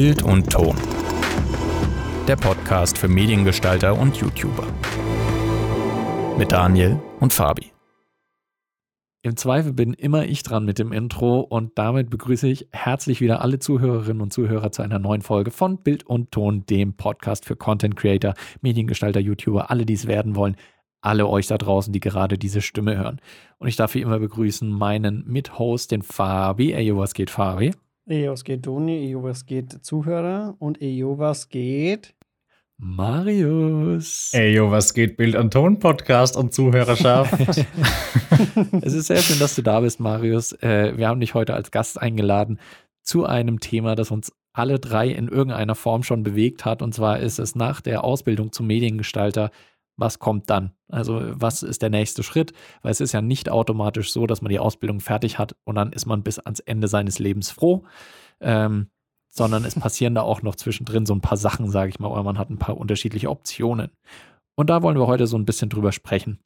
Bild und Ton. Der Podcast für Mediengestalter und YouTuber. Mit Daniel und Fabi. Im Zweifel bin immer ich dran mit dem Intro und damit begrüße ich herzlich wieder alle Zuhörerinnen und Zuhörer zu einer neuen Folge von Bild und Ton, dem Podcast für Content Creator, Mediengestalter, YouTuber, alle, die es werden wollen, alle euch da draußen, die gerade diese Stimme hören. Und ich darf wie immer begrüßen meinen Mithost, den Fabi. Ey, was geht, Fabi? Ey, was geht, Doni? Ey, was geht, Zuhörer? Und ey, was geht? Marius. Ey, yo, was geht? Bild- und Ton-Podcast und Zuhörerschaft. es ist sehr schön, dass du da bist, Marius. Äh, wir haben dich heute als Gast eingeladen zu einem Thema, das uns alle drei in irgendeiner Form schon bewegt hat. Und zwar ist es nach der Ausbildung zum Mediengestalter, was kommt dann? Also was ist der nächste Schritt? Weil es ist ja nicht automatisch so, dass man die Ausbildung fertig hat und dann ist man bis ans Ende seines Lebens froh. Ähm, sondern es passieren da auch noch zwischendrin so ein paar Sachen, sage ich mal, oder man hat ein paar unterschiedliche Optionen. Und da wollen wir heute so ein bisschen drüber sprechen.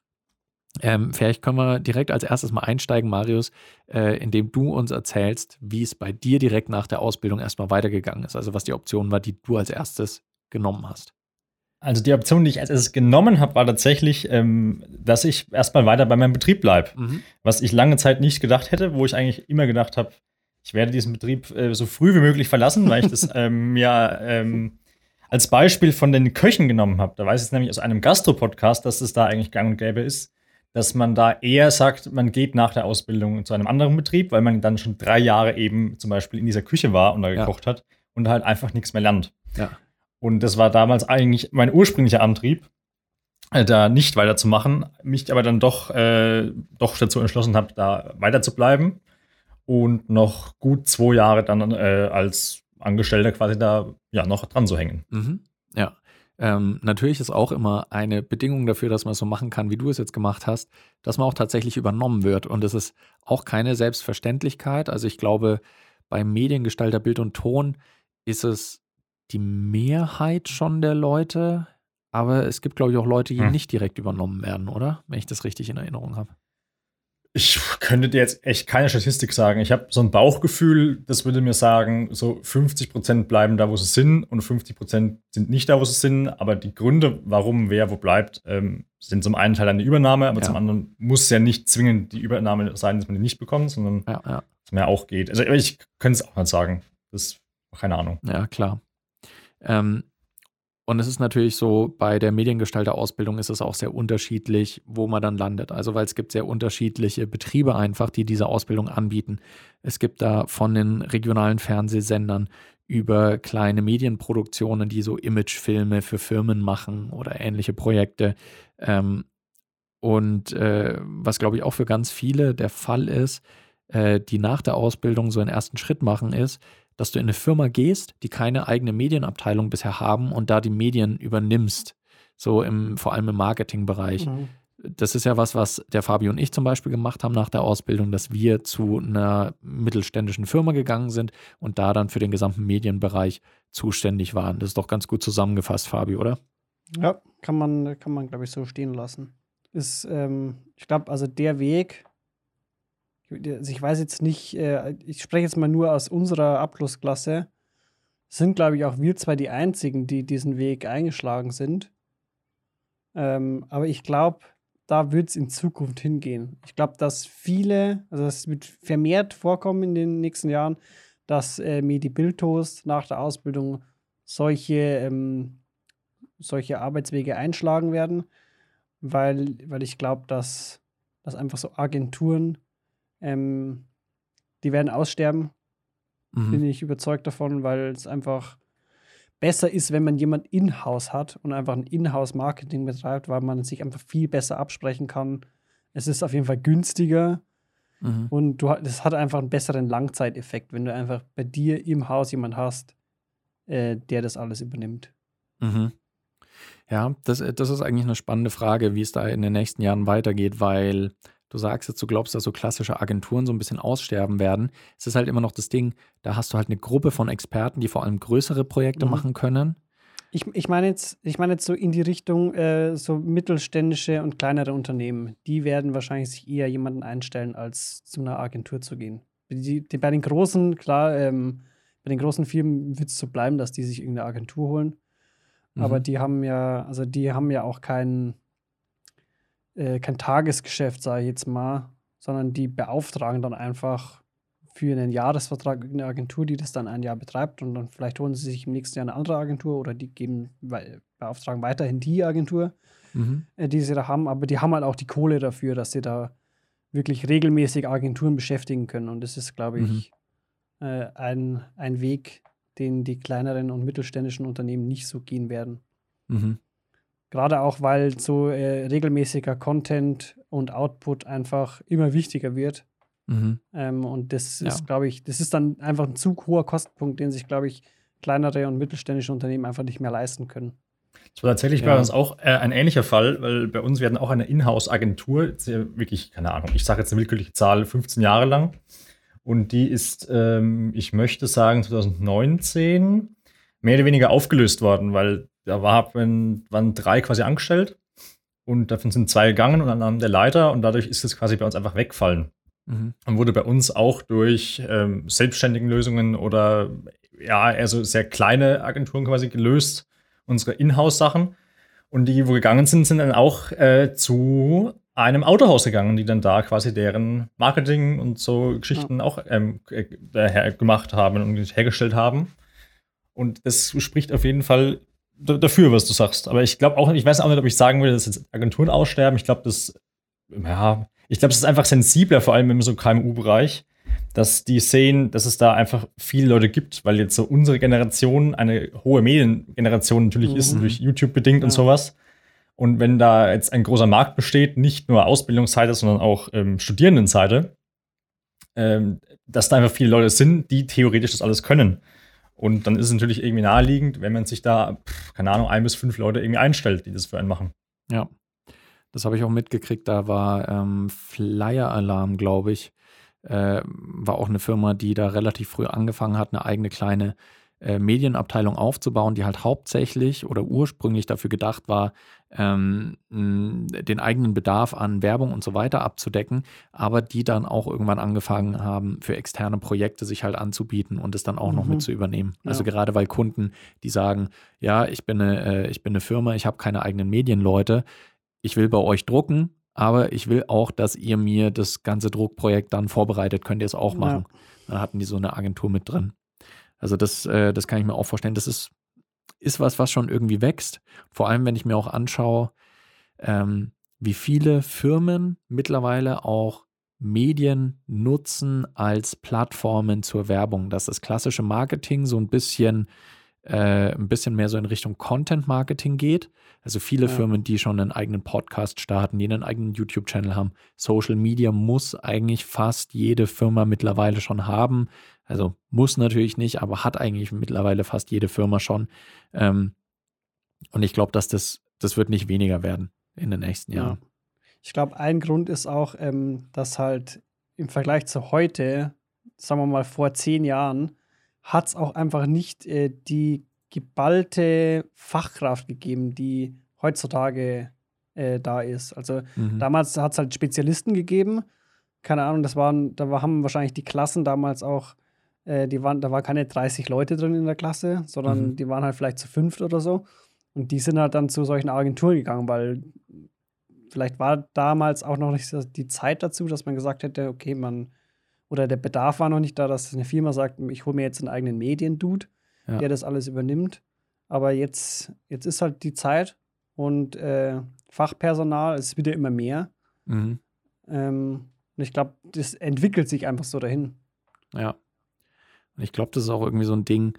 Ähm, vielleicht können wir direkt als erstes mal einsteigen, Marius, äh, indem du uns erzählst, wie es bei dir direkt nach der Ausbildung erstmal weitergegangen ist. Also was die Option war, die du als erstes genommen hast. Also die Option, die ich als erstes genommen habe, war tatsächlich, ähm, dass ich erstmal weiter bei meinem Betrieb bleibe. Mhm. Was ich lange Zeit nicht gedacht hätte, wo ich eigentlich immer gedacht habe, ich werde diesen Betrieb äh, so früh wie möglich verlassen, weil ich das ähm, ja ähm, als Beispiel von den Köchen genommen habe. Da weiß ich nämlich aus einem Gastro-Podcast, dass es da eigentlich gang und gäbe ist, dass man da eher sagt, man geht nach der Ausbildung zu einem anderen Betrieb, weil man dann schon drei Jahre eben zum Beispiel in dieser Küche war und da gekocht ja. hat und halt einfach nichts mehr lernt. Ja. Und das war damals eigentlich mein ursprünglicher Antrieb, äh, da nicht weiterzumachen, mich aber dann doch, äh, doch dazu entschlossen habe, da weiter zu bleiben und noch gut zwei Jahre dann äh, als Angestellter quasi da ja noch dran zu hängen. Mhm. Ja. Ähm, natürlich ist auch immer eine Bedingung dafür, dass man es so machen kann, wie du es jetzt gemacht hast, dass man auch tatsächlich übernommen wird. Und es ist auch keine Selbstverständlichkeit. Also ich glaube, beim Mediengestalter Bild und Ton ist es die Mehrheit schon der Leute, aber es gibt, glaube ich, auch Leute, die hm. nicht direkt übernommen werden, oder? Wenn ich das richtig in Erinnerung habe. Ich könnte dir jetzt echt keine Statistik sagen. Ich habe so ein Bauchgefühl, das würde mir sagen, so 50 Prozent bleiben da, wo sie sind und 50 Prozent sind nicht da, wo sie sind. Aber die Gründe, warum wer wo bleibt, ähm, sind zum einen Teil eine Übernahme, aber ja. zum anderen muss ja nicht zwingend die Übernahme sein, dass man die nicht bekommt, sondern ja, ja. dass mehr auch geht. Also ich könnte es auch nicht sagen. Das ist keine Ahnung. Ja, klar. Ähm, und es ist natürlich so, bei der Mediengestalter-Ausbildung ist es auch sehr unterschiedlich, wo man dann landet. Also, weil es gibt sehr unterschiedliche Betriebe einfach, die diese Ausbildung anbieten. Es gibt da von den regionalen Fernsehsendern über kleine Medienproduktionen, die so Imagefilme für Firmen machen oder ähnliche Projekte. Ähm, und äh, was, glaube ich, auch für ganz viele der Fall ist, äh, die nach der Ausbildung so einen ersten Schritt machen, ist, dass du in eine Firma gehst, die keine eigene Medienabteilung bisher haben und da die Medien übernimmst. So im, vor allem im Marketingbereich. Mhm. Das ist ja was, was der Fabi und ich zum Beispiel gemacht haben nach der Ausbildung, dass wir zu einer mittelständischen Firma gegangen sind und da dann für den gesamten Medienbereich zuständig waren. Das ist doch ganz gut zusammengefasst, Fabi, oder? Ja, kann man, kann man, glaube ich, so stehen lassen. Ist, ähm, ich glaube, also der Weg, also ich weiß jetzt nicht, äh, ich spreche jetzt mal nur aus unserer Abschlussklasse, sind, glaube ich, auch wir zwei die Einzigen, die diesen Weg eingeschlagen sind. Ähm, aber ich glaube, da wird es in Zukunft hingehen. Ich glaube, dass viele, also es wird vermehrt vorkommen in den nächsten Jahren, dass äh, Medi-Bildtoast nach der Ausbildung solche, ähm, solche Arbeitswege einschlagen werden, weil, weil ich glaube, dass, dass einfach so Agenturen ähm, die werden aussterben. Mhm. Bin ich überzeugt davon, weil es einfach besser ist, wenn man jemand in-house hat und einfach ein In-house-Marketing betreibt, weil man sich einfach viel besser absprechen kann. Es ist auf jeden Fall günstiger mhm. und du, das hat einfach einen besseren Langzeiteffekt, wenn du einfach bei dir im Haus jemand hast, äh, der das alles übernimmt. Mhm. Ja, das, das ist eigentlich eine spannende Frage, wie es da in den nächsten Jahren weitergeht, weil Du sagst jetzt, du glaubst, dass so klassische Agenturen so ein bisschen aussterben werden. Es ist halt immer noch das Ding, da hast du halt eine Gruppe von Experten, die vor allem größere Projekte mhm. machen können. Ich, ich meine jetzt, ich meine jetzt so in die Richtung äh, so mittelständische und kleinere Unternehmen. Die werden wahrscheinlich sich eher jemanden einstellen, als zu einer Agentur zu gehen. Die, die bei den großen, klar, ähm, bei den großen Firmen wird es so bleiben, dass die sich irgendeine Agentur holen. Mhm. Aber die haben ja, also die haben ja auch kein, äh, kein Tagesgeschäft, sage ich jetzt mal, sondern die beauftragen dann einfach für einen Jahresvertrag eine Agentur, die das dann ein Jahr betreibt und dann vielleicht holen sie sich im nächsten Jahr eine andere Agentur oder die geben, beauftragen weiterhin die Agentur, mhm. äh, die sie da haben, aber die haben halt auch die Kohle dafür, dass sie da wirklich regelmäßig Agenturen beschäftigen können und das ist, glaube ich, mhm. äh, ein, ein Weg, den die kleineren und mittelständischen Unternehmen nicht so gehen werden. Mhm. Gerade auch, weil so äh, regelmäßiger Content und Output einfach immer wichtiger wird. Mhm. Ähm, und das ja. ist, glaube ich, das ist dann einfach ein zu hoher Kostenpunkt, den sich, glaube ich, kleinere und mittelständische Unternehmen einfach nicht mehr leisten können. Das war tatsächlich ja. bei uns auch äh, ein ähnlicher Fall, weil bei uns werden auch eine Inhouse-Agentur, wirklich, keine Ahnung, ich sage jetzt eine willkürliche Zahl, 15 Jahre lang. Und die ist, ähm, ich möchte sagen, 2019 mehr oder weniger aufgelöst worden, weil da war, waren drei quasi angestellt und davon sind zwei gegangen und dann der Leiter und dadurch ist es quasi bei uns einfach weggefallen. Mhm. Und wurde bei uns auch durch ähm, selbstständigen Lösungen oder ja, also sehr kleine Agenturen quasi gelöst, unsere Inhouse-Sachen. Und die, wo gegangen sind, sind dann auch äh, zu einem Autohaus gegangen, die dann da quasi deren Marketing und so Geschichten ja. auch ähm, äh, gemacht haben und hergestellt haben. Und das spricht auf jeden Fall dafür, was du sagst. Aber ich glaube auch, ich weiß auch nicht, ob ich sagen würde, dass jetzt Agenturen aussterben. Ich glaube, das, ja, ich glaube, es ist einfach sensibler, vor allem im so KMU-Bereich, dass die sehen, dass es da einfach viele Leute gibt, weil jetzt so unsere Generation eine hohe Mediengeneration natürlich mhm. ist, durch YouTube bedingt ja. und sowas. Und wenn da jetzt ein großer Markt besteht, nicht nur Ausbildungsseite, sondern auch ähm, Studierendenseite, ähm, dass da einfach viele Leute sind, die theoretisch das alles können. Und dann ist es natürlich irgendwie naheliegend, wenn man sich da, keine Ahnung, ein bis fünf Leute irgendwie einstellt, die das für einen machen. Ja, das habe ich auch mitgekriegt. Da war ähm, Flyer Alarm, glaube ich, äh, war auch eine Firma, die da relativ früh angefangen hat, eine eigene kleine äh, Medienabteilung aufzubauen, die halt hauptsächlich oder ursprünglich dafür gedacht war, ähm, den eigenen Bedarf an Werbung und so weiter abzudecken, aber die dann auch irgendwann angefangen haben, für externe Projekte sich halt anzubieten und es dann auch mhm. noch mit mhm. zu übernehmen. Ja. Also gerade weil Kunden, die sagen, ja, ich bin eine, äh, ich bin eine Firma, ich habe keine eigenen Medienleute, ich will bei euch drucken, aber ich will auch, dass ihr mir das ganze Druckprojekt dann vorbereitet, könnt ihr es auch machen. Ja. Dann hatten die so eine Agentur mit drin. Also das, äh, das kann ich mir auch vorstellen. Das ist, ist was, was schon irgendwie wächst. Vor allem, wenn ich mir auch anschaue, ähm, wie viele Firmen mittlerweile auch Medien nutzen als Plattformen zur Werbung. Dass das klassische Marketing so ein bisschen, äh, ein bisschen mehr so in Richtung Content Marketing geht. Also viele ja. Firmen, die schon einen eigenen Podcast starten, die einen eigenen YouTube-Channel haben. Social Media muss eigentlich fast jede Firma mittlerweile schon haben. Also muss natürlich nicht, aber hat eigentlich mittlerweile fast jede Firma schon. Ähm, und ich glaube, dass das, das wird nicht weniger werden in den nächsten Jahren. Ja. Ich glaube, ein Grund ist auch, ähm, dass halt im Vergleich zu heute, sagen wir mal vor zehn Jahren, hat es auch einfach nicht äh, die geballte Fachkraft gegeben, die heutzutage äh, da ist. Also mhm. damals hat es halt Spezialisten gegeben. Keine Ahnung, das waren, da haben wahrscheinlich die Klassen damals auch äh, die waren, da waren keine 30 Leute drin in der Klasse, sondern mhm. die waren halt vielleicht zu fünft oder so. Und die sind halt dann zu solchen Agenturen gegangen, weil vielleicht war damals auch noch nicht die Zeit dazu, dass man gesagt hätte, okay, man, oder der Bedarf war noch nicht da, dass eine Firma sagt, ich hole mir jetzt einen eigenen Mediendude, ja. der das alles übernimmt. Aber jetzt, jetzt ist halt die Zeit und äh, Fachpersonal ist wieder immer mehr. Mhm. Ähm, und ich glaube, das entwickelt sich einfach so dahin. Ja. Und ich glaube, das ist auch irgendwie so ein Ding,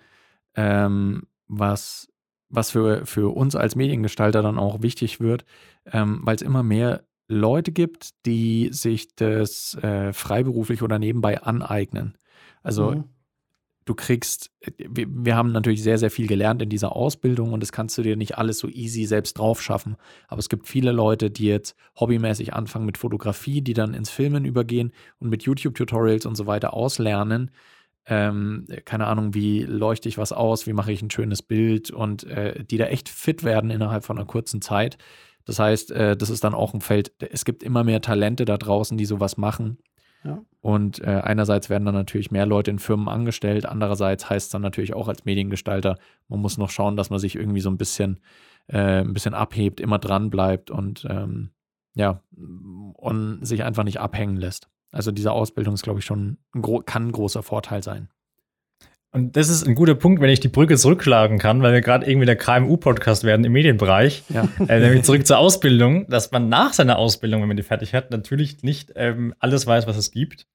ähm, was, was für, für uns als Mediengestalter dann auch wichtig wird, ähm, weil es immer mehr Leute gibt, die sich das äh, freiberuflich oder nebenbei aneignen. Also mhm. du kriegst, wir, wir, haben natürlich sehr, sehr viel gelernt in dieser Ausbildung und das kannst du dir nicht alles so easy selbst drauf schaffen. Aber es gibt viele Leute, die jetzt hobbymäßig anfangen mit Fotografie, die dann ins Filmen übergehen und mit YouTube-Tutorials und so weiter auslernen ähm, keine Ahnung, wie leuchte ich was aus, wie mache ich ein schönes Bild und äh, die da echt fit werden innerhalb von einer kurzen Zeit. Das heißt, äh, das ist dann auch ein Feld, es gibt immer mehr Talente da draußen, die sowas machen. Ja. Und äh, einerseits werden dann natürlich mehr Leute in Firmen angestellt, andererseits heißt es dann natürlich auch als Mediengestalter, man muss noch schauen, dass man sich irgendwie so ein bisschen, äh, ein bisschen abhebt, immer dran bleibt und ähm, ja, und sich einfach nicht abhängen lässt. Also diese Ausbildung ist, glaube ich, schon ein kann ein großer Vorteil sein. Und das ist ein guter Punkt, wenn ich die Brücke zurückschlagen kann, weil wir gerade irgendwie der KMU-Podcast werden im Medienbereich. Ja. Äh, nämlich zurück zur Ausbildung, dass man nach seiner Ausbildung, wenn man die fertig hat, natürlich nicht ähm, alles weiß, was es gibt,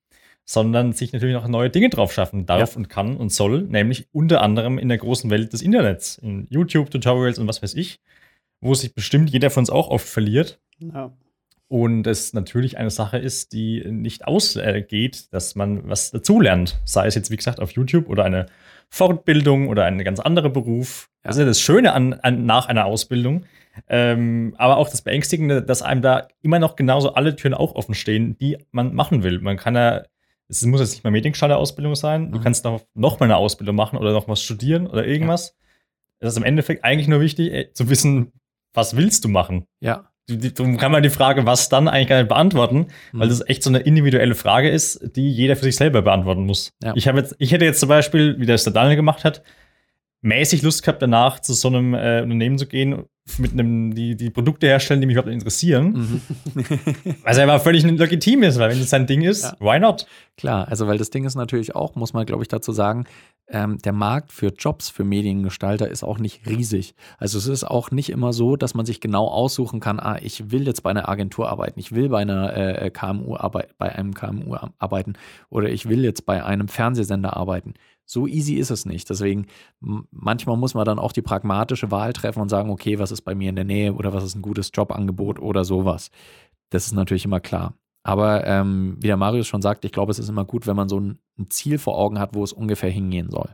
sondern sich natürlich noch neue Dinge drauf schaffen darf ja. und kann und soll, nämlich unter anderem in der großen Welt des Internets, in YouTube-Tutorials und was weiß ich, wo sich bestimmt jeder von uns auch oft verliert. Ja. Und es natürlich eine Sache ist, die nicht ausgeht, dass man was dazulernt. Sei es jetzt, wie gesagt, auf YouTube oder eine Fortbildung oder ein ganz anderer Beruf. Das ist ja das Schöne an, an nach einer Ausbildung. Ähm, aber auch das Beängstigende, dass einem da immer noch genauso alle Türen auch offen stehen, die man machen will. Man kann ja, es muss jetzt nicht mal Mediengestalter-Ausbildung sein. Du mhm. kannst noch, noch mal eine Ausbildung machen oder noch was studieren oder irgendwas. Ja. Das ist im Endeffekt eigentlich nur wichtig, ey, zu wissen, was willst du machen? Ja darum kann man die Frage, was dann eigentlich gar nicht beantworten, mhm. weil das echt so eine individuelle Frage ist, die jeder für sich selber beantworten muss. Ja. Ich, jetzt, ich hätte jetzt zum Beispiel, wie das der Daniel gemacht hat, mäßig Lust gehabt, danach zu so einem äh, Unternehmen zu gehen, mit einem, die, die Produkte herstellen, die mich überhaupt interessieren. Mhm. Was aber völlig legitim ist, weil wenn es sein Ding ist, ja. why not? Klar, also weil das Ding ist natürlich auch, muss man glaube ich dazu sagen, ähm, der Markt für Jobs für Mediengestalter ist auch nicht riesig. Also es ist auch nicht immer so, dass man sich genau aussuchen kann, ah, ich will jetzt bei einer Agentur arbeiten, ich will bei einer äh, KMU arbeiten, bei einem KMU arbeiten oder ich will jetzt bei einem Fernsehsender arbeiten. So easy ist es nicht. Deswegen, manchmal muss man dann auch die pragmatische Wahl treffen und sagen, okay, was ist bei mir in der Nähe oder was ist ein gutes Jobangebot oder sowas. Das ist natürlich immer klar. Aber ähm, wie der Marius schon sagt, ich glaube, es ist immer gut, wenn man so ein, ein Ziel vor Augen hat, wo es ungefähr hingehen soll.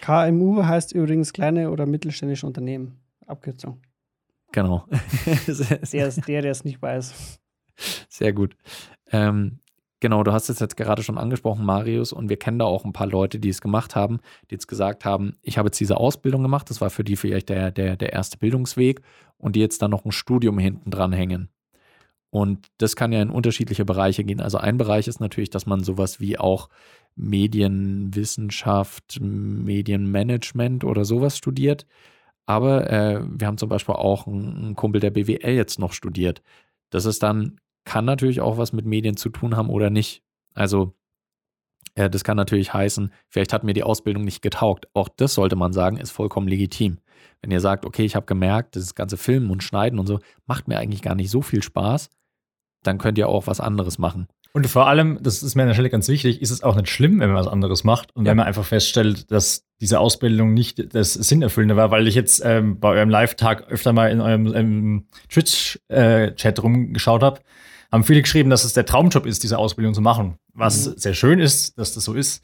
KMU heißt übrigens kleine oder mittelständische Unternehmen. Abkürzung. Genau. der ist der, der es nicht weiß. Sehr gut. Ähm, Genau, du hast es jetzt gerade schon angesprochen, Marius, und wir kennen da auch ein paar Leute, die es gemacht haben, die jetzt gesagt haben, ich habe jetzt diese Ausbildung gemacht, das war für die vielleicht der, der, der erste Bildungsweg und die jetzt dann noch ein Studium hinten dran hängen. Und das kann ja in unterschiedliche Bereiche gehen. Also ein Bereich ist natürlich, dass man sowas wie auch Medienwissenschaft, Medienmanagement oder sowas studiert. Aber äh, wir haben zum Beispiel auch einen, einen Kumpel, der BWL jetzt noch studiert. Das ist dann kann natürlich auch was mit Medien zu tun haben oder nicht. Also äh, das kann natürlich heißen, vielleicht hat mir die Ausbildung nicht getaugt. Auch das sollte man sagen, ist vollkommen legitim. Wenn ihr sagt, okay, ich habe gemerkt, das ganze Filmen und Schneiden und so macht mir eigentlich gar nicht so viel Spaß, dann könnt ihr auch was anderes machen. Und vor allem, das ist mir an der Stelle ganz wichtig, ist es auch nicht schlimm, wenn man was anderes macht und ja. wenn man einfach feststellt, dass diese Ausbildung nicht das Sinnerfüllende war, weil ich jetzt ähm, bei eurem Live-Tag öfter mal in eurem ähm, Twitch-Chat äh, rumgeschaut habe haben viele geschrieben, dass es der Traumjob ist, diese Ausbildung zu machen. Was mhm. sehr schön ist, dass das so ist.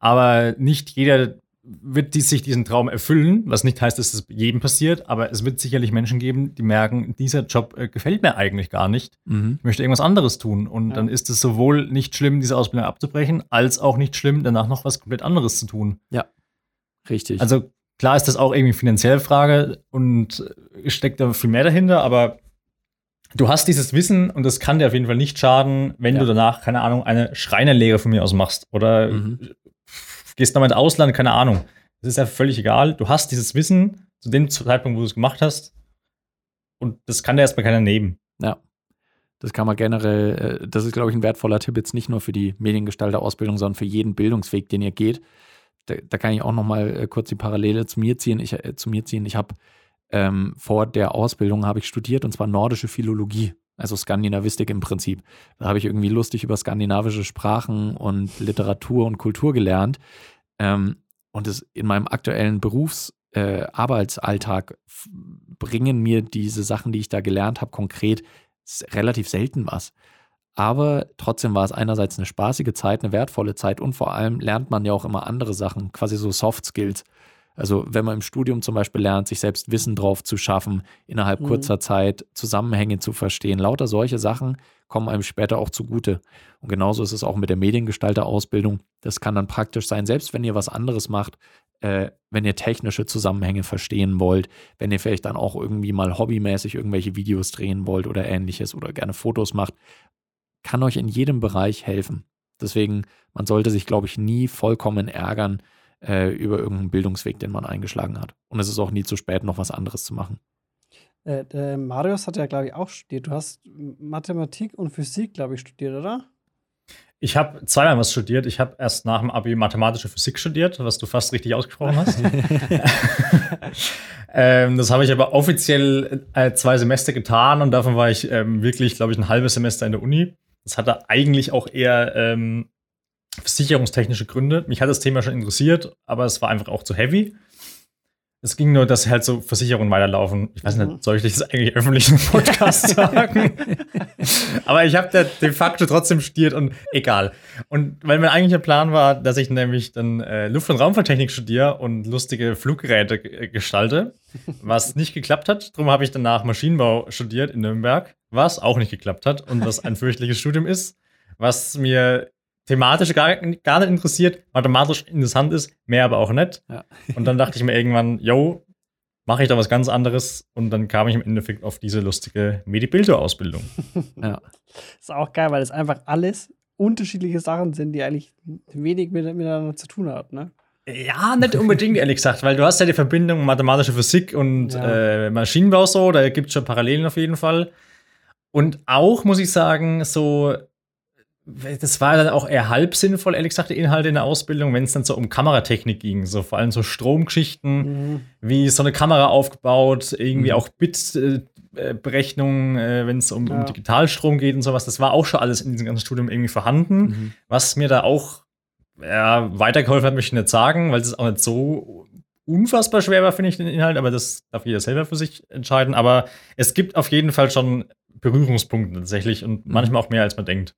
Aber nicht jeder wird die, sich diesen Traum erfüllen, was nicht heißt, dass es jedem passiert, aber es wird sicherlich Menschen geben, die merken, dieser Job äh, gefällt mir eigentlich gar nicht. Mhm. Ich möchte irgendwas anderes tun. Und ja. dann ist es sowohl nicht schlimm, diese Ausbildung abzubrechen, als auch nicht schlimm, danach noch was komplett anderes zu tun. Ja, richtig. Also klar ist das auch irgendwie finanzielle Frage und steckt da viel mehr dahinter, aber du hast dieses Wissen und das kann dir auf jeden Fall nicht schaden, wenn ja. du danach, keine Ahnung, eine Schreinerlehre von mir aus machst oder mhm. gehst nochmal ins Ausland, keine Ahnung. Das ist ja völlig egal. Du hast dieses Wissen zu dem Zeitpunkt, wo du es gemacht hast und das kann dir erstmal keiner nehmen. Ja. Das kann man generell, äh, das ist, glaube ich, ein wertvoller Tipp jetzt nicht nur für die Mediengestalter-Ausbildung, sondern für jeden Bildungsweg, den ihr geht. Da, da kann ich auch noch mal äh, kurz die Parallele zu mir ziehen. Ich, äh, zu mir ziehen. Ich habe ähm, vor der Ausbildung habe ich studiert und zwar nordische Philologie, also Skandinavistik im Prinzip. Da habe ich irgendwie lustig über skandinavische Sprachen und Literatur und Kultur gelernt. Ähm, und es in meinem aktuellen Berufsarbeitsalltag äh, bringen mir diese Sachen, die ich da gelernt habe, konkret relativ selten was. Aber trotzdem war es einerseits eine spaßige Zeit, eine wertvolle Zeit und vor allem lernt man ja auch immer andere Sachen, quasi so Soft Skills. Also wenn man im Studium zum Beispiel lernt, sich selbst Wissen drauf zu schaffen, innerhalb mhm. kurzer Zeit Zusammenhänge zu verstehen, lauter solche Sachen kommen einem später auch zugute. Und genauso ist es auch mit der Mediengestalter-Ausbildung. Das kann dann praktisch sein, selbst wenn ihr was anderes macht, äh, wenn ihr technische Zusammenhänge verstehen wollt, wenn ihr vielleicht dann auch irgendwie mal hobbymäßig irgendwelche Videos drehen wollt oder ähnliches oder gerne Fotos macht, kann euch in jedem Bereich helfen. Deswegen, man sollte sich, glaube ich, nie vollkommen ärgern äh, über irgendeinen Bildungsweg, den man eingeschlagen hat. Und es ist auch nie zu spät, noch was anderes zu machen. Äh, äh, Marius hat ja, glaube ich, auch studiert. Du hast Mathematik und Physik, glaube ich, studiert, oder? Ich habe zweimal was studiert. Ich habe erst nach dem Abi mathematische Physik studiert, was du fast richtig ausgesprochen hast. ähm, das habe ich aber offiziell äh, zwei Semester getan und davon war ich ähm, wirklich, glaube ich, ein halbes Semester in der Uni. Das hatte eigentlich auch eher ähm, versicherungstechnische Gründe. Mich hat das Thema schon interessiert, aber es war einfach auch zu heavy. Es ging nur, dass halt so Versicherungen weiterlaufen. Ich weiß nicht, mhm. soll ich das eigentlich öffentlich im Podcast sagen? Aber ich habe da de facto trotzdem studiert und egal. Und weil mein eigentlicher Plan war, dass ich nämlich dann äh, Luft- und Raumfahrttechnik studiere und lustige Fluggeräte äh, gestalte, was nicht geklappt hat. Darum habe ich danach Maschinenbau studiert in Nürnberg, was auch nicht geklappt hat und was ein fürchtliches Studium ist, was mir thematisch gar, gar nicht interessiert, mathematisch interessant ist, mehr aber auch nicht. Ja. Und dann dachte ich mir irgendwann, yo, mache ich da was ganz anderes. Und dann kam ich im Endeffekt auf diese lustige Medibildo-Ausbildung. ja. Ist auch geil, weil es einfach alles unterschiedliche Sachen sind, die eigentlich wenig mit, miteinander zu tun haben, ne? Ja, nicht unbedingt, ehrlich gesagt, weil du hast ja die Verbindung mathematische Physik und ja. äh, Maschinenbau so, da gibt es schon Parallelen auf jeden Fall. Und auch, muss ich sagen, so das war dann auch eher halb sinnvoll, ehrlich gesagt, die Inhalte in der Ausbildung, wenn es dann so um Kameratechnik ging, so vor allem so Stromgeschichten, mhm. wie so eine Kamera aufgebaut, irgendwie mhm. auch Bitberechnungen, äh, wenn es um, ja. um, Digitalstrom geht und sowas. Das war auch schon alles in diesem ganzen Studium irgendwie vorhanden, mhm. was mir da auch ja, weitergeholfen hat, möchte ich nicht sagen, weil es auch nicht so unfassbar schwer war, finde ich, den Inhalt, aber das darf jeder selber für sich entscheiden. Aber es gibt auf jeden Fall schon Berührungspunkte tatsächlich und mhm. manchmal auch mehr, als man denkt.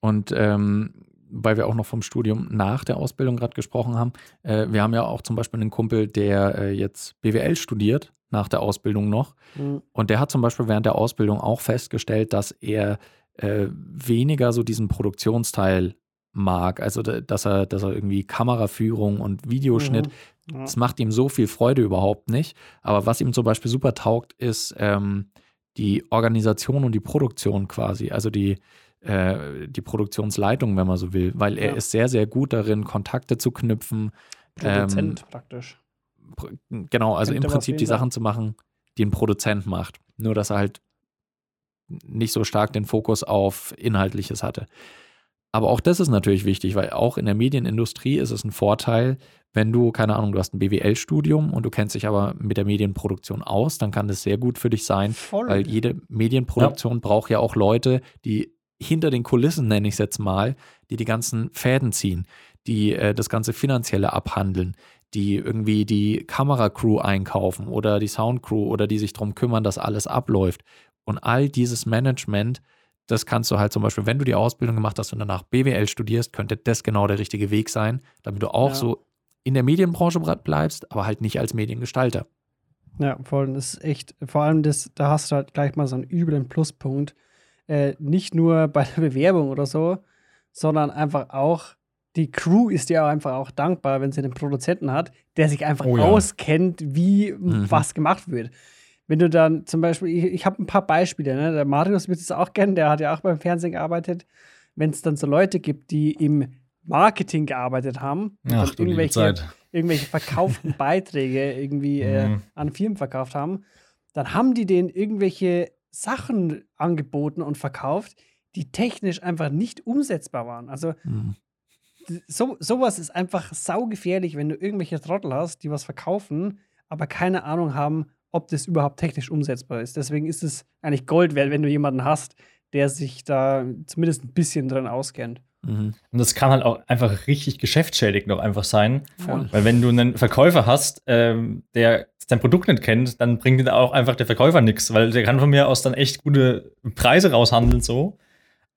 Und ähm, weil wir auch noch vom Studium nach der Ausbildung gerade gesprochen haben, äh, wir haben ja auch zum Beispiel einen Kumpel, der äh, jetzt BWL studiert, nach der Ausbildung noch. Mhm. Und der hat zum Beispiel während der Ausbildung auch festgestellt, dass er äh, weniger so diesen Produktionsteil mag. Also, dass er, dass er irgendwie Kameraführung und Videoschnitt, mhm. ja. das macht ihm so viel Freude überhaupt nicht. Aber was ihm zum Beispiel super taugt, ist ähm, die Organisation und die Produktion quasi. Also die, äh, die Produktionsleitung, wenn man so will, weil er ja. ist sehr, sehr gut darin, Kontakte zu knüpfen. Produzent ähm, praktisch. Genau, also Kennt im Prinzip die Sachen zu machen, die ein Produzent macht. Nur, dass er halt nicht so stark den Fokus auf Inhaltliches hatte. Aber auch das ist natürlich wichtig, weil auch in der Medienindustrie ist es ein Vorteil, wenn du, keine Ahnung, du hast ein BWL-Studium und du kennst dich aber mit der Medienproduktion aus, dann kann das sehr gut für dich sein, Voll. weil jede Medienproduktion ja. braucht ja auch Leute, die hinter den Kulissen, nenne ich es jetzt mal, die die ganzen Fäden ziehen, die äh, das ganze Finanzielle abhandeln, die irgendwie die Kameracrew einkaufen oder die Soundcrew oder die sich darum kümmern, dass alles abläuft. Und all dieses Management, das kannst du halt zum Beispiel, wenn du die Ausbildung gemacht hast und danach BWL studierst, könnte das genau der richtige Weg sein, damit du auch ja. so in der Medienbranche bleibst, aber halt nicht als Mediengestalter. Ja, voll. Das ist echt, vor allem das, da hast du halt gleich mal so einen üblen Pluspunkt, äh, nicht nur bei der Bewerbung oder so, sondern einfach auch, die Crew ist ja einfach auch dankbar, wenn sie einen Produzenten hat, der sich einfach oh ja. auskennt, wie mhm. was gemacht wird. Wenn du dann zum Beispiel, ich, ich habe ein paar Beispiele, ne? der Marius wird es auch kennen, der hat ja auch beim Fernsehen gearbeitet. Wenn es dann so Leute gibt, die im Marketing gearbeitet haben Ach, und irgendwelche, irgendwelche verkauften Beiträge irgendwie äh, mhm. äh, an Firmen verkauft haben, dann haben die denen irgendwelche Sachen angeboten und verkauft, die technisch einfach nicht umsetzbar waren. Also mhm. so, sowas ist einfach saugefährlich, wenn du irgendwelche Trottel hast, die was verkaufen, aber keine Ahnung haben, ob das überhaupt technisch umsetzbar ist. Deswegen ist es eigentlich Gold wert, wenn du jemanden hast, der sich da zumindest ein bisschen drin auskennt. Mhm. Und das kann halt auch einfach richtig geschäftsschädigend auch einfach sein. Voll. Weil wenn du einen Verkäufer hast, ähm, der sein Produkt nicht kennt, dann bringt dir auch einfach der Verkäufer nichts, weil der kann von mir aus dann echt gute Preise raushandeln so.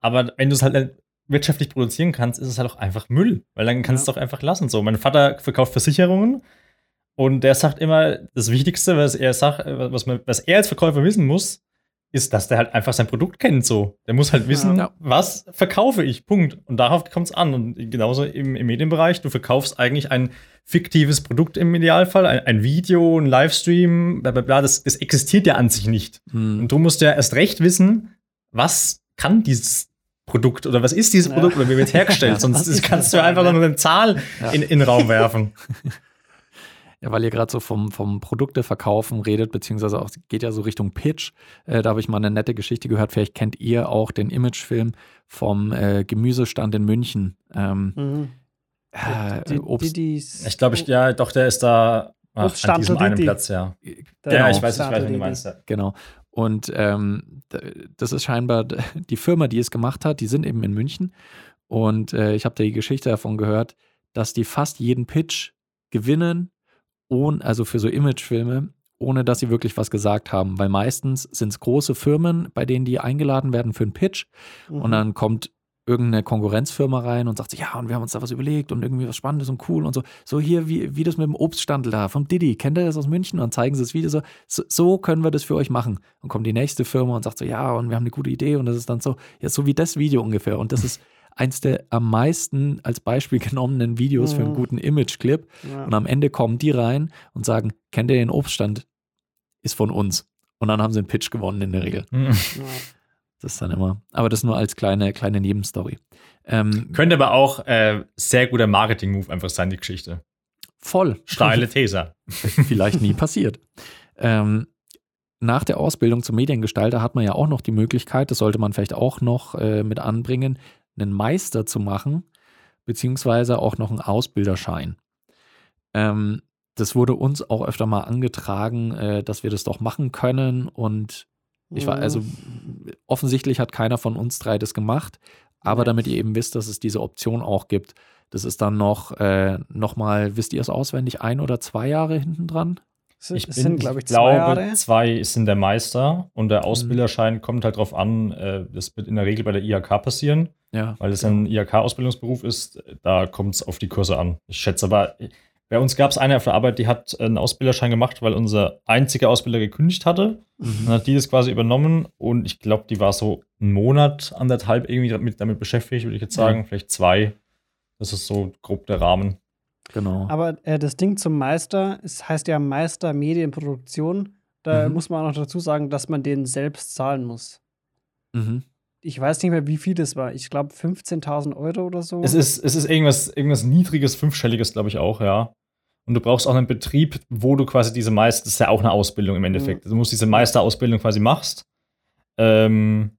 Aber wenn du es halt nicht wirtschaftlich produzieren kannst, ist es halt auch einfach Müll, weil dann kannst du ja. es doch einfach lassen so. Mein Vater verkauft Versicherungen und der sagt immer, das Wichtigste, was er sagt, was, man, was er als Verkäufer wissen muss, ist, dass der halt einfach sein Produkt kennt so. Der muss halt wissen, ja. was verkaufe ich, Punkt. Und darauf kommt es an. Und genauso im, im, Medienbereich, du verkaufst eigentlich ein fiktives Produkt im Idealfall, ein, ein Video, ein Livestream, bla bla bla, das, das existiert ja an sich nicht. Hm. Und du musst ja erst recht wissen, was kann dieses Produkt oder was ist dieses ja. Produkt oder wie wird hergestellt? Sonst kannst du einfach nur eine Zahl in, in den Raum werfen. Ja, weil ihr gerade so vom, vom Produkteverkaufen redet, beziehungsweise auch geht ja so Richtung Pitch. Äh, da habe ich mal eine nette Geschichte gehört. Vielleicht kennt ihr auch den Imagefilm vom äh, Gemüsestand in München. Ähm, mhm. äh, die, Obst. Die, ich glaube, ich, ja, doch, der ist da ach, an diesem einen Platz, ja. Der ja, ich weiß, ich weiß, wie du meinst. Ja. Genau. Und ähm, das ist scheinbar die Firma, die es gemacht hat, die sind eben in München. Und äh, ich habe da die Geschichte davon gehört, dass die fast jeden Pitch gewinnen, ohne, also für so Imagefilme, ohne dass sie wirklich was gesagt haben. Weil meistens sind es große Firmen, bei denen die eingeladen werden für einen Pitch. Mhm. Und dann kommt irgendeine Konkurrenzfirma rein und sagt, ja, und wir haben uns da was überlegt und irgendwie was Spannendes und cool und so. So hier, wie, wie das mit dem Obststandel da vom Diddy. Kennt ihr das aus München? Und dann zeigen sie das Video so, so, so können wir das für euch machen. Und kommt die nächste Firma und sagt so, ja, und wir haben eine gute Idee und das ist dann so, ja, so wie das Video ungefähr. Und das ist eins der am meisten als Beispiel genommenen Videos mhm. für einen mhm. guten Image-Clip. Ja. Und am Ende kommen die rein und sagen, kennt ihr den Obststand? Ist von uns. Und dann haben sie einen Pitch gewonnen in der Regel. Mhm. Ja. Das ist dann immer, aber das nur als kleine, kleine Nebenstory. Ähm, Könnte aber auch äh, sehr guter Marketing-Move einfach sein, die Geschichte. Voll. Steile These. Vielleicht nie passiert. Ähm, nach der Ausbildung zum Mediengestalter hat man ja auch noch die Möglichkeit, das sollte man vielleicht auch noch äh, mit anbringen, einen Meister zu machen, beziehungsweise auch noch einen Ausbilderschein. Ähm, das wurde uns auch öfter mal angetragen, äh, dass wir das doch machen können. Und ich war, also mhm. offensichtlich hat keiner von uns drei das gemacht, aber damit ihr eben wisst, dass es diese Option auch gibt. Das ist dann noch, äh, noch mal, wisst ihr es auswendig, ein oder zwei Jahre hinten dran? Ich bin, sind, glaube ich, zwei glaube, Jahre. zwei sind der Meister und der mhm. Ausbilderschein mhm. kommt halt drauf an, äh, das wird in der Regel bei der IHK passieren, ja, weil es ein IHK-Ausbildungsberuf ist, da kommt es auf die Kurse an. Ich schätze aber, bei uns gab es eine auf der Arbeit, die hat einen Ausbilderschein gemacht, weil unser einziger Ausbilder gekündigt hatte. Mhm. Dann hat die das quasi übernommen und ich glaube, die war so einen Monat, anderthalb irgendwie damit, damit beschäftigt, würde ich jetzt sagen, ja. vielleicht zwei. Das ist so grob der Rahmen. Genau. Aber äh, das Ding zum Meister, es heißt ja Meister Medienproduktion. Da mhm. muss man auch noch dazu sagen, dass man den selbst zahlen muss. Mhm. Ich weiß nicht mehr, wie viel das war. Ich glaube 15.000 Euro oder so. Es ist, es ist irgendwas, irgendwas Niedriges, Fünfstelliges, glaube ich auch, ja. Und du brauchst auch einen Betrieb, wo du quasi diese Meister, das ist ja auch eine Ausbildung im Endeffekt. Mhm. Du musst diese Meisterausbildung quasi machst. Ähm,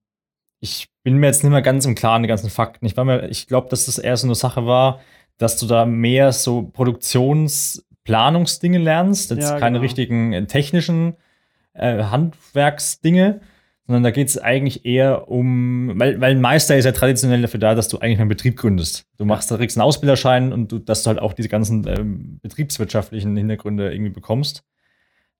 ich bin mir jetzt nicht mehr ganz im Klaren, die ganzen Fakten. Ich, ich glaube, dass das eher so eine Sache war, dass du da mehr so Produktionsplanungsdinge lernst, jetzt ja, keine genau. richtigen äh, technischen äh, Handwerksdinge, sondern da geht es eigentlich eher um, weil, weil ein Meister ist ja traditionell dafür da, dass du eigentlich einen Betrieb gründest. Du machst, da kriegst einen Ausbilderschein und du, dass du halt auch diese ganzen ähm, betriebswirtschaftlichen Hintergründe irgendwie bekommst.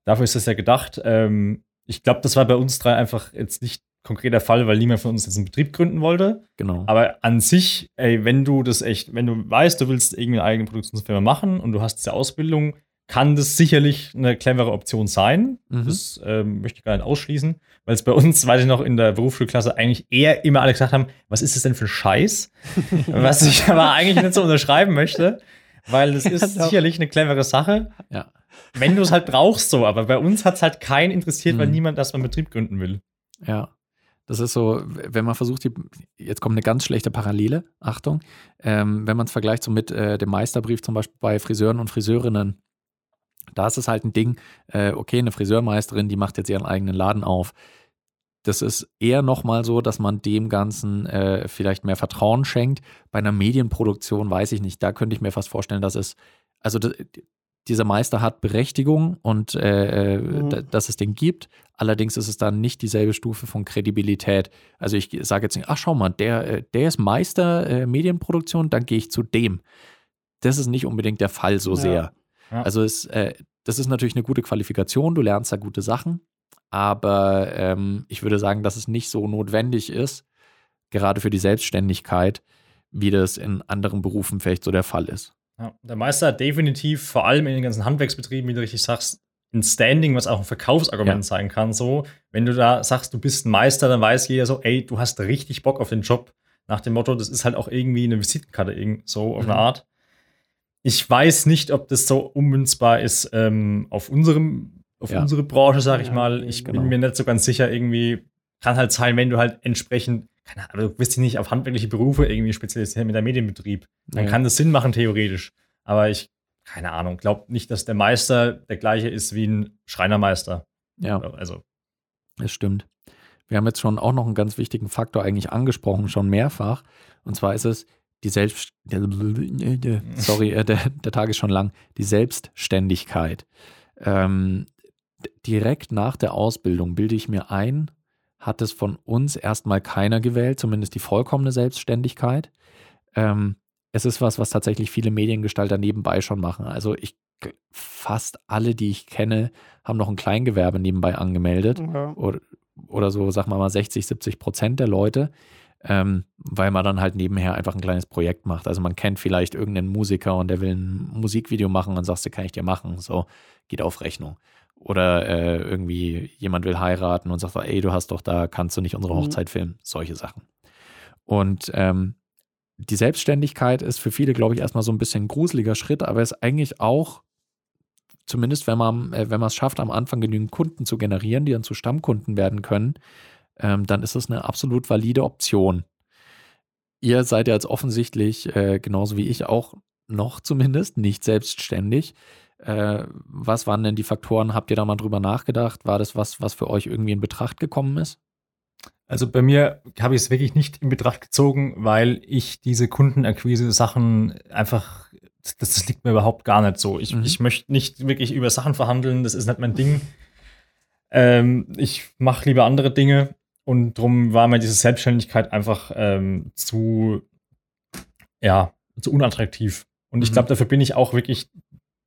Dafür ist das ja gedacht. Ähm, ich glaube, das war bei uns drei einfach jetzt nicht konkreter Fall, weil niemand von uns jetzt einen Betrieb gründen wollte. Genau. Aber an sich, ey, wenn du das echt, wenn du weißt, du willst irgendwie eine eigene Produktionsfirma machen und du hast diese Ausbildung, kann das sicherlich eine clevere Option sein. Mhm. Das ähm, möchte ich gar nicht ausschließen, weil es bei uns, weiß ich noch, in der Berufsschulklasse eigentlich eher immer alle gesagt haben, was ist das denn für ein Scheiß? was ich aber eigentlich nicht so unterschreiben möchte, weil das ist ja, sicherlich eine clevere Sache. Ja. Wenn du es halt brauchst so, aber bei uns hat es halt keinen interessiert, mhm. weil niemand das beim Betrieb gründen will. Ja. Das ist so, wenn man versucht, die, jetzt kommt eine ganz schlechte Parallele, Achtung, ähm, wenn man es vergleicht so mit äh, dem Meisterbrief zum Beispiel bei Friseuren und Friseurinnen, da ist es halt ein Ding, äh, okay, eine Friseurmeisterin, die macht jetzt ihren eigenen Laden auf. Das ist eher nochmal so, dass man dem Ganzen äh, vielleicht mehr Vertrauen schenkt. Bei einer Medienproduktion weiß ich nicht, da könnte ich mir fast vorstellen, dass es, also dieser Meister hat Berechtigung und äh, äh mhm. dass es den gibt. Allerdings ist es dann nicht dieselbe Stufe von Kredibilität. Also ich sage jetzt nicht, ach schau mal, der, äh, der ist Meister äh, Medienproduktion, dann gehe ich zu dem. Das ist nicht unbedingt der Fall so ja. sehr. Ja. Also es, äh, das ist natürlich eine gute Qualifikation, du lernst da gute Sachen, aber ähm, ich würde sagen, dass es nicht so notwendig ist, gerade für die Selbstständigkeit, wie das in anderen Berufen vielleicht so der Fall ist. Ja, der Meister hat definitiv, vor allem in den ganzen Handwerksbetrieben, wie du richtig sagst, ein Standing, was auch ein Verkaufsargument ja. sein kann. So, wenn du da sagst, du bist ein Meister, dann weiß jeder so, ey, du hast richtig Bock auf den Job. Nach dem Motto, das ist halt auch irgendwie eine Visitenkarte, so auf mhm. eine Art. Ich weiß nicht, ob das so ummünzbar ist ähm, auf unserem, auf ja. unsere Branche, sag ich ja, mal. Ich genau. bin mir nicht so ganz sicher, irgendwie kann halt sein, wenn du halt entsprechend keine Ahnung, du wirst dich nicht auf handwerkliche Berufe irgendwie spezialisieren mit der Medienbetrieb. Dann ja. kann das Sinn machen, theoretisch. Aber ich, keine Ahnung, glaube nicht, dass der Meister der gleiche ist wie ein Schreinermeister. Ja. Also. Das stimmt. Wir haben jetzt schon auch noch einen ganz wichtigen Faktor eigentlich angesprochen, schon mehrfach. Und zwar ist es die Selbst... Sorry, äh, der, der Tag ist schon lang. Die Selbstständigkeit. Ähm, direkt nach der Ausbildung bilde ich mir ein, hat es von uns erstmal keiner gewählt, zumindest die vollkommene Selbstständigkeit. Ähm, es ist was, was tatsächlich viele Mediengestalter nebenbei schon machen. Also ich fast alle, die ich kenne, haben noch ein Kleingewerbe nebenbei angemeldet. Ja. Oder, oder so, sag mal mal 60, 70 Prozent der Leute, ähm, weil man dann halt nebenher einfach ein kleines Projekt macht. Also man kennt vielleicht irgendeinen Musiker und der will ein Musikvideo machen und sagst du, kann ich dir machen. So, geht auf Rechnung. Oder äh, irgendwie jemand will heiraten und sagt, ey, du hast doch da, kannst du nicht unsere mhm. Hochzeit filmen? Solche Sachen. Und ähm, die Selbstständigkeit ist für viele, glaube ich, erstmal so ein bisschen ein gruseliger Schritt, aber ist eigentlich auch, zumindest wenn man äh, wenn man es schafft, am Anfang genügend Kunden zu generieren, die dann zu Stammkunden werden können, ähm, dann ist es eine absolut valide Option. Ihr seid ja jetzt offensichtlich, äh, genauso wie ich auch noch zumindest, nicht selbstständig. Äh, was waren denn die Faktoren? Habt ihr da mal drüber nachgedacht? War das was, was für euch irgendwie in Betracht gekommen ist? Also bei mir habe ich es wirklich nicht in Betracht gezogen, weil ich diese Kundenakquise-Sachen einfach, das, das, liegt mir überhaupt gar nicht so. Ich, mhm. ich möchte nicht wirklich über Sachen verhandeln, das ist nicht mein Ding. Ähm, ich mache lieber andere Dinge und darum war mir diese Selbstständigkeit einfach ähm, zu, ja, zu unattraktiv. Und ich mhm. glaube, dafür bin ich auch wirklich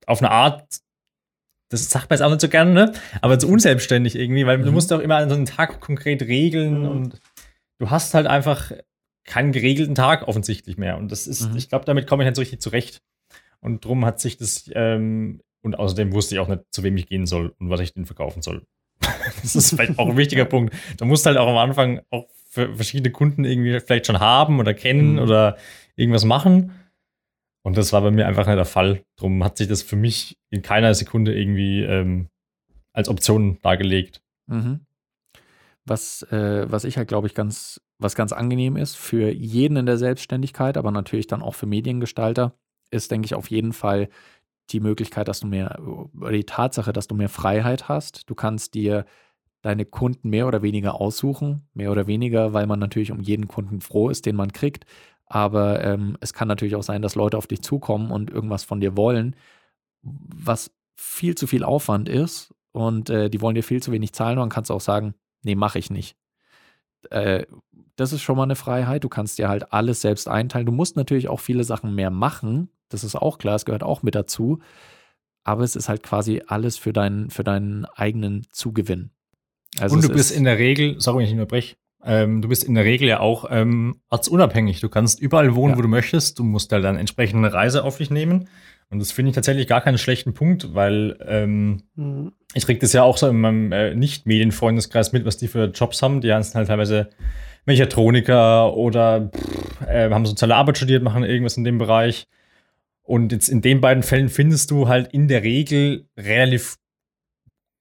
auf eine Art, das sagt man jetzt auch nicht so gerne, ne? aber zu unselbstständig irgendwie, weil mhm. du musst auch immer an so einen Tag konkret regeln mhm. und du hast halt einfach keinen geregelten Tag offensichtlich mehr. Und das ist, mhm. ich glaube, damit komme ich nicht so richtig zurecht. Und drum hat sich das, ähm, und außerdem wusste ich auch nicht, zu wem ich gehen soll und was ich denn verkaufen soll. das ist vielleicht auch ein wichtiger Punkt. Du musst halt auch am Anfang auch für verschiedene Kunden irgendwie vielleicht schon haben oder kennen mhm. oder irgendwas machen. Und das war bei mir einfach nicht der Fall. Darum hat sich das für mich in keiner Sekunde irgendwie ähm, als Option dargelegt. Mhm. Was, äh, was ich halt, glaube ich, ganz, was ganz angenehm ist für jeden in der Selbstständigkeit, aber natürlich dann auch für Mediengestalter, ist, denke ich, auf jeden Fall die Möglichkeit, dass du mehr, oder die Tatsache, dass du mehr Freiheit hast. Du kannst dir deine Kunden mehr oder weniger aussuchen, mehr oder weniger, weil man natürlich um jeden Kunden froh ist, den man kriegt. Aber ähm, es kann natürlich auch sein, dass Leute auf dich zukommen und irgendwas von dir wollen, was viel zu viel Aufwand ist und äh, die wollen dir viel zu wenig zahlen. Und dann kannst du auch sagen, nee, mache ich nicht. Äh, das ist schon mal eine Freiheit. Du kannst dir halt alles selbst einteilen. Du musst natürlich auch viele Sachen mehr machen. Das ist auch klar, es gehört auch mit dazu. Aber es ist halt quasi alles für deinen, für deinen eigenen Zugewinn. Also und du bist in der Regel, sorry, wenn ich nicht unterbreche, ähm, du bist in der Regel ja auch ähm, ortsunabhängig. Du kannst überall wohnen, ja. wo du möchtest. Du musst halt dann entsprechende Reise auf dich nehmen. Und das finde ich tatsächlich gar keinen schlechten Punkt, weil ähm, mhm. ich kriege das ja auch so in meinem äh, Nicht-Medienfreundeskreis mit, was die für Jobs haben. Die sind halt teilweise Mechatroniker oder pff, äh, haben soziale Arbeit studiert, machen irgendwas in dem Bereich. Und jetzt in den beiden Fällen findest du halt in der Regel relativ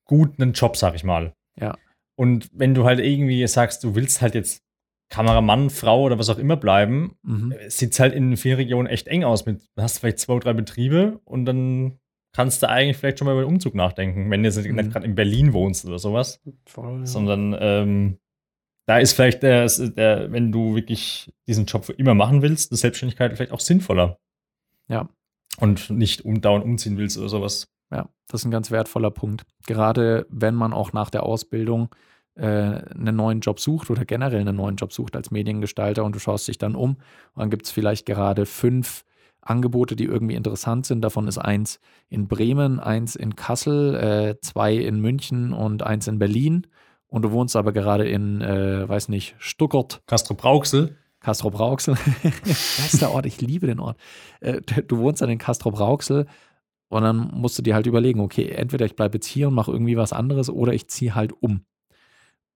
gut einen Job, sag ich mal. Ja. Und wenn du halt irgendwie sagst, du willst halt jetzt Kameramann, Frau oder was auch immer bleiben, mhm. sieht es halt in vielen Regionen echt eng aus. Mit, du hast vielleicht zwei, drei Betriebe und dann kannst du eigentlich vielleicht schon mal über den Umzug nachdenken, wenn du jetzt mhm. nicht gerade in Berlin wohnst oder sowas. Voll, ja. Sondern ähm, da ist vielleicht, der, der, wenn du wirklich diesen Job für immer machen willst, eine Selbstständigkeit vielleicht auch sinnvoller. Ja. Und nicht um, dauernd umziehen willst oder sowas. Ja, das ist ein ganz wertvoller Punkt. Gerade wenn man auch nach der Ausbildung äh, einen neuen Job sucht oder generell einen neuen Job sucht als Mediengestalter und du schaust dich dann um und dann gibt es vielleicht gerade fünf Angebote, die irgendwie interessant sind. Davon ist eins in Bremen, eins in Kassel, äh, zwei in München und eins in Berlin. Und du wohnst aber gerade in, äh, weiß nicht, Stuttgart. Castro Brauxel. Castro Brauxel. Bester Ort, ich liebe den Ort. Äh, du wohnst dann in Castro Brauxel und dann musst du dir halt überlegen, okay, entweder ich bleibe jetzt hier und mache irgendwie was anderes oder ich ziehe halt um.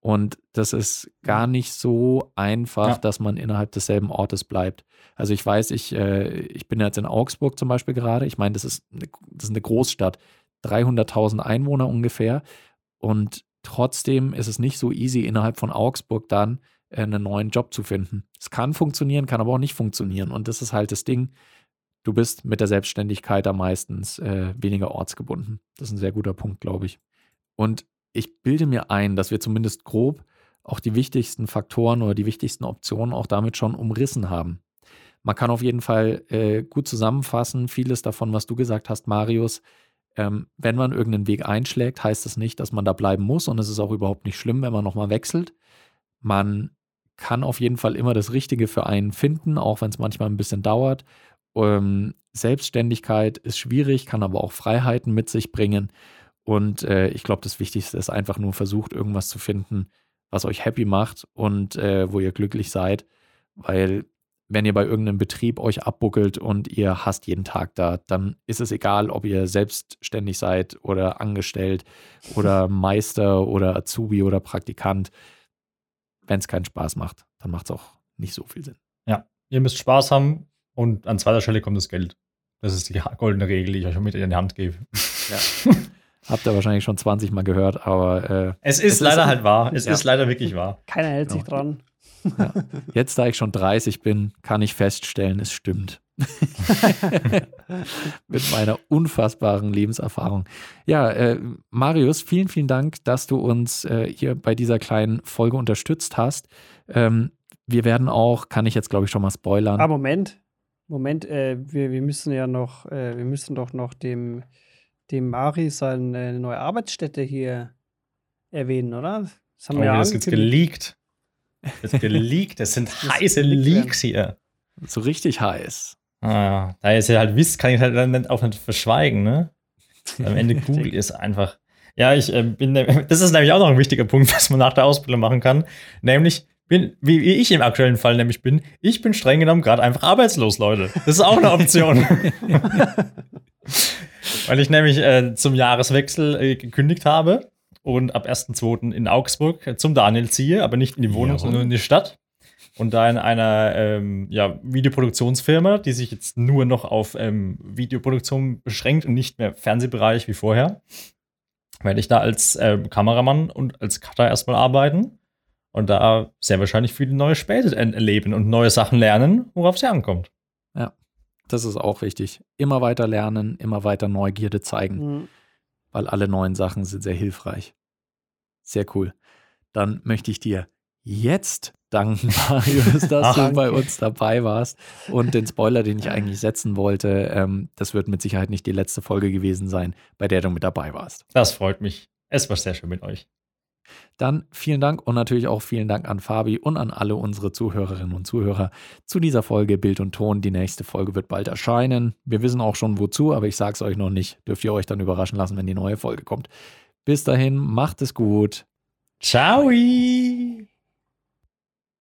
Und das ist gar nicht so einfach, ja. dass man innerhalb desselben Ortes bleibt. Also ich weiß, ich, äh, ich bin jetzt in Augsburg zum Beispiel gerade. Ich meine, das ist, eine, das ist eine Großstadt, 300.000 Einwohner ungefähr. Und trotzdem ist es nicht so easy, innerhalb von Augsburg dann einen neuen Job zu finden. Es kann funktionieren, kann aber auch nicht funktionieren. Und das ist halt das Ding. Du bist mit der Selbstständigkeit da meistens äh, weniger ortsgebunden. Das ist ein sehr guter Punkt, glaube ich. Und ich bilde mir ein, dass wir zumindest grob auch die wichtigsten Faktoren oder die wichtigsten Optionen auch damit schon umrissen haben. Man kann auf jeden Fall äh, gut zusammenfassen, vieles davon, was du gesagt hast, Marius. Ähm, wenn man irgendeinen Weg einschlägt, heißt das nicht, dass man da bleiben muss und es ist auch überhaupt nicht schlimm, wenn man nochmal wechselt. Man kann auf jeden Fall immer das Richtige für einen finden, auch wenn es manchmal ein bisschen dauert. Ähm, Selbstständigkeit ist schwierig, kann aber auch Freiheiten mit sich bringen. Und äh, ich glaube, das Wichtigste ist einfach nur versucht, irgendwas zu finden, was euch happy macht und äh, wo ihr glücklich seid. Weil wenn ihr bei irgendeinem Betrieb euch abbuckelt und ihr hasst jeden Tag da, dann ist es egal, ob ihr selbstständig seid oder angestellt oder Meister oder Azubi oder Praktikant. Wenn es keinen Spaß macht, dann macht es auch nicht so viel Sinn. Ja, ihr müsst Spaß haben und an zweiter Stelle kommt das Geld. Das ist die goldene Regel, die ich euch mit in die Hand gebe. Ja. Habt ihr wahrscheinlich schon 20 Mal gehört, aber. Äh, es ist es leider ist, halt wahr. Es ja. ist leider wirklich wahr. Keiner hält sich dran. Ja. Jetzt, da ich schon 30 bin, kann ich feststellen, es stimmt. Mit meiner unfassbaren Lebenserfahrung. Ja, äh, Marius, vielen, vielen Dank, dass du uns äh, hier bei dieser kleinen Folge unterstützt hast. Ähm, wir werden auch, kann ich jetzt glaube ich schon mal spoilern. Ah, Moment. Moment, äh, wir, wir müssen ja noch, äh, wir müssen doch noch dem, dem Mari seine neue Arbeitsstätte hier erwähnen, oder? Das haben oh, wir ja das jetzt geleakt. Das ist geleakt. Das sind das heiße Leaks hier. So richtig heiß. Ah, da ihr es ja halt wisst, kann ich halt dann auch nicht verschweigen, ne? Am Ende Google ist einfach. Ja, ich äh, bin. Das ist nämlich auch noch ein wichtiger Punkt, was man nach der Ausbildung machen kann. Nämlich, bin, wie, wie ich im aktuellen Fall nämlich bin, ich bin streng genommen gerade einfach arbeitslos, Leute. Das ist auch eine Option. Weil ich nämlich äh, zum Jahreswechsel äh, gekündigt habe und ab 1.2. in Augsburg zum Daniel ziehe, aber nicht in die Wohnung, ja, sondern in die Stadt. Und da in einer ähm, ja, Videoproduktionsfirma, die sich jetzt nur noch auf ähm, Videoproduktion beschränkt und nicht mehr Fernsehbereich wie vorher, werde ich da als äh, Kameramann und als Cutter erstmal arbeiten und da sehr wahrscheinlich viele neue Späte erleben und neue Sachen lernen, worauf es ankommt. Ja, das ist auch wichtig. Immer weiter lernen, immer weiter Neugierde zeigen, mhm. weil alle neuen Sachen sind sehr hilfreich. Sehr cool. Dann möchte ich dir jetzt danken, Marius, dass du bei uns dabei warst. Und den Spoiler, den ich eigentlich setzen wollte, ähm, das wird mit Sicherheit nicht die letzte Folge gewesen sein, bei der du mit dabei warst. Das freut mich. Es war sehr schön mit euch. Dann vielen Dank und natürlich auch vielen Dank an Fabi und an alle unsere Zuhörerinnen und Zuhörer zu dieser Folge Bild und Ton. Die nächste Folge wird bald erscheinen. Wir wissen auch schon wozu, aber ich sage es euch noch nicht. Dürft ihr euch dann überraschen lassen, wenn die neue Folge kommt. Bis dahin, macht es gut. Ciao.